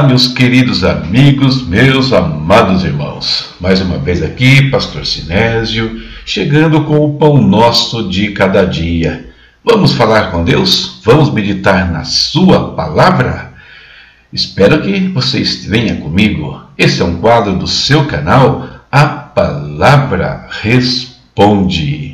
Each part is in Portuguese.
Olá, meus queridos amigos, meus amados irmãos. Mais uma vez aqui, Pastor Sinésio, chegando com o pão nosso de cada dia. Vamos falar com Deus? Vamos meditar na Sua palavra? Espero que vocês venham comigo. Esse é um quadro do seu canal, A Palavra Responde.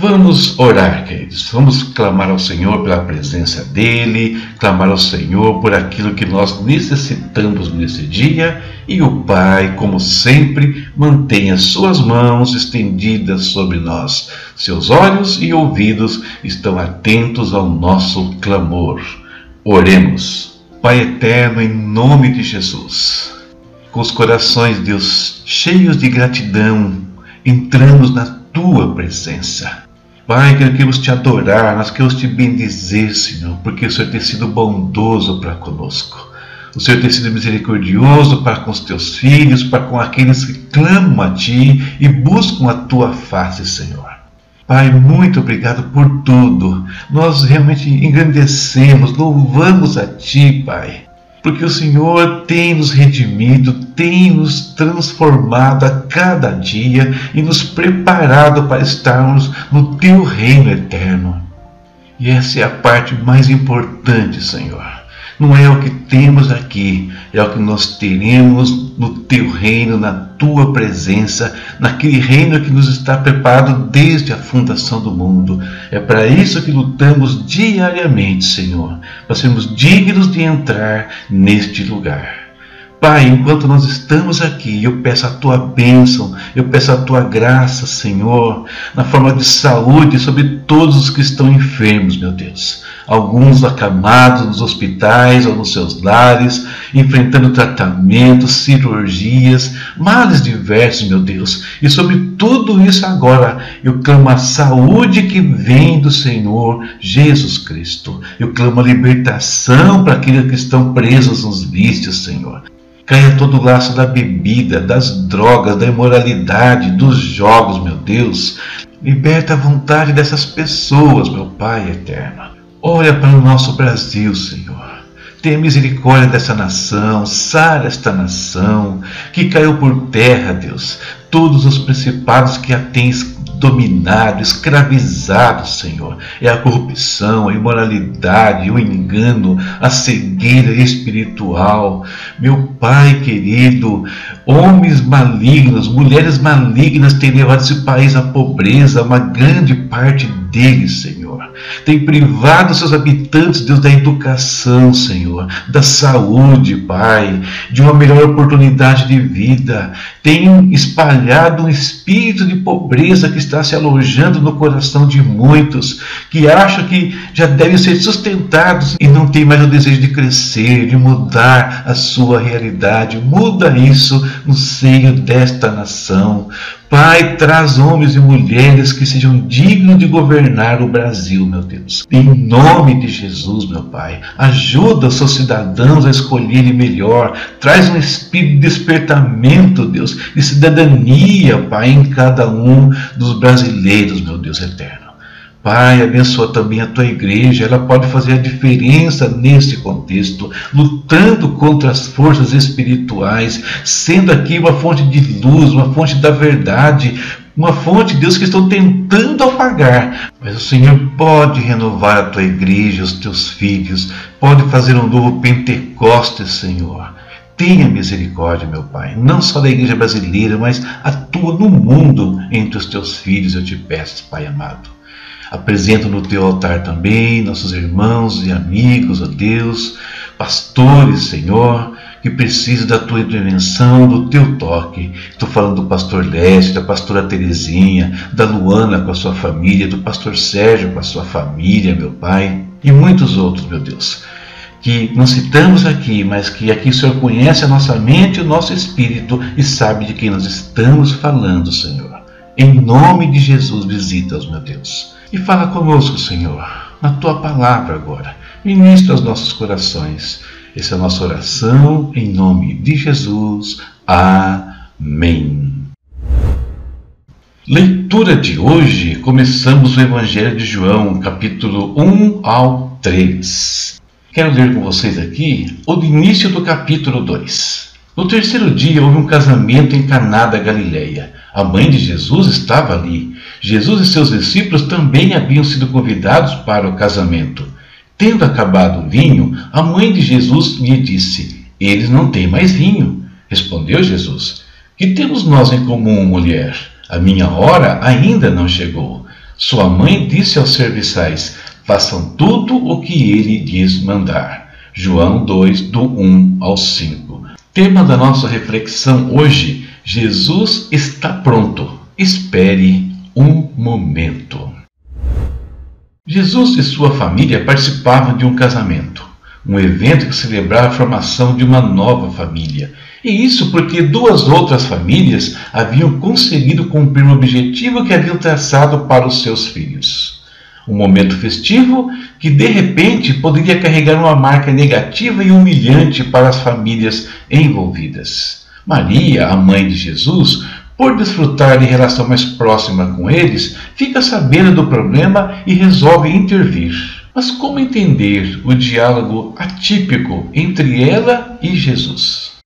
Vamos orar, queridos. Vamos clamar ao Senhor pela presença dEle, clamar ao Senhor por aquilo que nós necessitamos nesse dia. E o Pai, como sempre, mantenha suas mãos estendidas sobre nós. Seus olhos e ouvidos estão atentos ao nosso clamor. Oremos. Pai eterno, em nome de Jesus, com os corações, Deus, cheios de gratidão, entramos na tua presença. Pai, que queremos te adorar, nós queremos te bendizer, Senhor, porque o Senhor tem sido bondoso para conosco. O Senhor tem sido misericordioso para com os teus filhos, para com aqueles que clamam a ti e buscam a tua face, Senhor. Pai, muito obrigado por tudo. Nós realmente engrandecemos, louvamos a Ti, Pai porque o Senhor tem nos redimido, tem nos transformado a cada dia e nos preparado para estarmos no Teu reino eterno. E essa é a parte mais importante, Senhor. Não é o que temos aqui, é o que nós teremos no teu reino, na tua presença, naquele reino que nos está preparado desde a fundação do mundo. É para isso que lutamos diariamente, Senhor, para sermos dignos de entrar neste lugar. Pai, enquanto nós estamos aqui, eu peço a tua bênção, eu peço a tua graça, Senhor, na forma de saúde sobre todos os que estão enfermos, meu Deus. Alguns acamados nos hospitais ou nos seus lares, enfrentando tratamentos, cirurgias, males diversos, meu Deus. E sobre tudo isso agora, eu clamo a saúde que vem do Senhor Jesus Cristo. Eu clamo a libertação para aqueles que estão presos nos vícios, Senhor. Caia todo o laço da bebida, das drogas, da imoralidade, dos jogos, meu Deus. Liberta a vontade dessas pessoas, meu Pai eterno. Olha para o nosso Brasil, Senhor. Tenha misericórdia dessa nação, sara esta nação, que caiu por terra, Deus, todos os principados que a tens dominado, escravizado, Senhor. É a corrupção, a imoralidade, o engano, a cegueira espiritual. Meu Pai querido, homens malignos, mulheres malignas têm levado esse país à pobreza, uma grande parte deles, Senhor. Tem privado seus habitantes, Deus, da educação, Senhor, da saúde, Pai, de uma melhor oportunidade de vida. Tem espalhado um espírito de pobreza que está se alojando no coração de muitos que acham que já devem ser sustentados e não tem mais o desejo de crescer, de mudar a sua realidade. Muda isso no seio desta nação. Pai, traz homens e mulheres que sejam dignos de governar o Brasil, meu Deus. Em nome de Jesus, meu Pai, ajuda os seus cidadãos a escolherem melhor. Traz um espírito de despertamento, Deus, de cidadania, Pai, em cada um dos brasileiros, meu Deus eterno. Pai, abençoa também a tua igreja, ela pode fazer a diferença nesse contexto, lutando contra as forças espirituais, sendo aqui uma fonte de luz, uma fonte da verdade, uma fonte, Deus, que estão tentando apagar. Mas o Senhor pode renovar a tua igreja, os teus filhos, pode fazer um novo Pentecostes, Senhor. Tenha misericórdia, meu Pai, não só da igreja brasileira, mas atua no mundo entre os teus filhos, eu te peço, Pai amado. Apresento no teu altar também nossos irmãos e amigos, ó Deus, pastores, Senhor, que precisam da tua intervenção, do teu toque. Estou falando do pastor Leste, da pastora Terezinha, da Luana com a sua família, do pastor Sérgio com a sua família, meu Pai, e muitos outros, meu Deus que não citamos aqui, mas que aqui o Senhor conhece a nossa mente e o nosso espírito e sabe de quem nós estamos falando, Senhor. Em nome de Jesus, visita-os, meu Deus. E fala conosco, Senhor, na tua palavra agora. Ministra os nossos corações. Essa é a nossa oração em nome de Jesus. Amém. Leitura de hoje, começamos o Evangelho de João, capítulo 1 ao 3. Quero ler com vocês aqui o início do capítulo 2. No terceiro dia houve um casamento em Caná da Galileia. A mãe de Jesus estava ali. Jesus e seus discípulos também haviam sido convidados para o casamento. Tendo acabado o vinho, a mãe de Jesus lhe disse: Eles não têm mais vinho. Respondeu Jesus: Que temos nós em comum, mulher? A minha hora ainda não chegou. Sua mãe disse aos serviçais: Façam tudo o que ele lhes mandar. João 2, do 1 ao 5. Tema da nossa reflexão hoje: Jesus está pronto. Espere um momento. Jesus e sua família participavam de um casamento, um evento que celebrava a formação de uma nova família. E isso porque duas outras famílias haviam conseguido cumprir o objetivo que haviam traçado para os seus filhos um momento festivo que de repente poderia carregar uma marca negativa e humilhante para as famílias envolvidas. Maria, a mãe de Jesus, por desfrutar de relação mais próxima com eles, fica sabendo do problema e resolve intervir. Mas como entender o diálogo atípico entre ela e Jesus?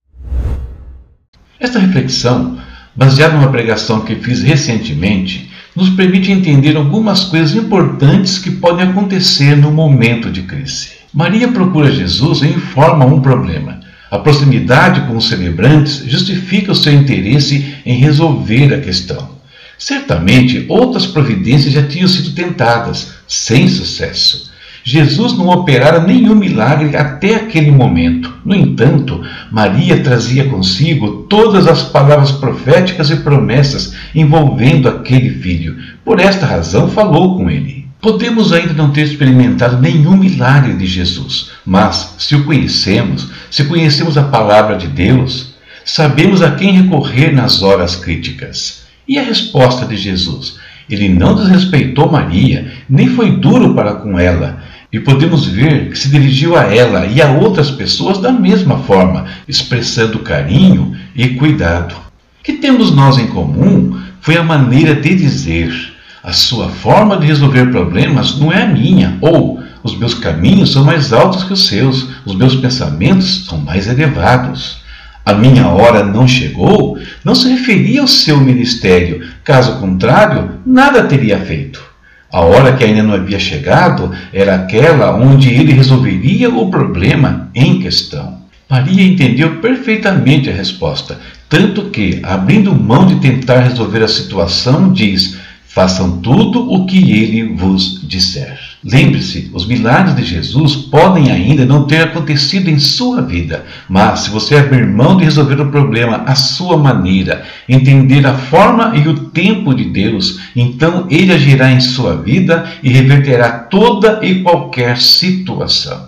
Esta reflexão, baseada numa pregação que fiz recentemente, nos permite entender algumas coisas importantes que podem acontecer no momento de crise. Maria procura Jesus e informa um problema. A proximidade com os celebrantes justifica o seu interesse em resolver a questão. Certamente outras providências já tinham sido tentadas, sem sucesso. Jesus não operara nenhum milagre até aquele momento. No entanto, Maria trazia consigo todas as palavras proféticas e promessas envolvendo aquele filho. Por esta razão, falou com ele. Podemos ainda não ter experimentado nenhum milagre de Jesus, mas se o conhecemos, se conhecemos a palavra de Deus, sabemos a quem recorrer nas horas críticas. E a resposta de Jesus? Ele não desrespeitou Maria, nem foi duro para com ela, e podemos ver que se dirigiu a ela e a outras pessoas da mesma forma, expressando carinho e cuidado. O que temos nós em comum foi a maneira de dizer: a sua forma de resolver problemas não é a minha, ou os meus caminhos são mais altos que os seus, os meus pensamentos são mais elevados. A minha hora não chegou não se referia ao seu ministério, caso contrário, nada teria feito. A hora que ainda não havia chegado era aquela onde ele resolveria o problema em questão. Maria entendeu perfeitamente a resposta, tanto que, abrindo mão de tentar resolver a situação, diz: Façam tudo o que ele vos disser. Lembre-se, os milagres de Jesus podem ainda não ter acontecido em sua vida, mas se você abrir mão de resolver o problema à sua maneira, entender a forma e o tempo de Deus, então ele agirá em sua vida e reverterá toda e qualquer situação.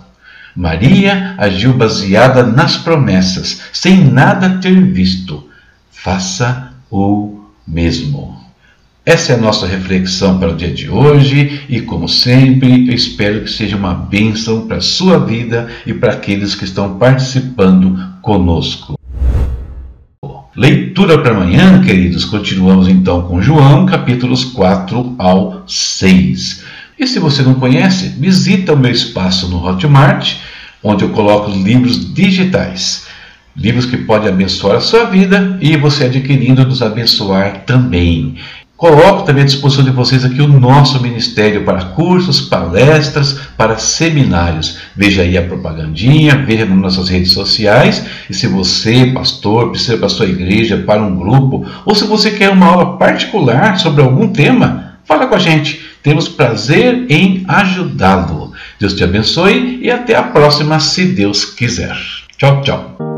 Maria agiu baseada nas promessas, sem nada ter visto. Faça o mesmo. Essa é a nossa reflexão para o dia de hoje e, como sempre, eu espero que seja uma bênção para a sua vida e para aqueles que estão participando conosco. Leitura para amanhã, queridos. Continuamos então com João, capítulos 4 ao 6. E se você não conhece, visita o meu espaço no Hotmart, onde eu coloco livros digitais. Livros que podem abençoar a sua vida e você adquirindo nos abençoar também. Coloco também à disposição de vocês aqui o nosso ministério para cursos, palestras, para seminários. Veja aí a propagandinha, veja nas nossas redes sociais. E se você, pastor, precisa para a sua igreja, para um grupo, ou se você quer uma aula particular sobre algum tema, fala com a gente. Temos prazer em ajudá-lo. Deus te abençoe e até a próxima, se Deus quiser. Tchau, tchau.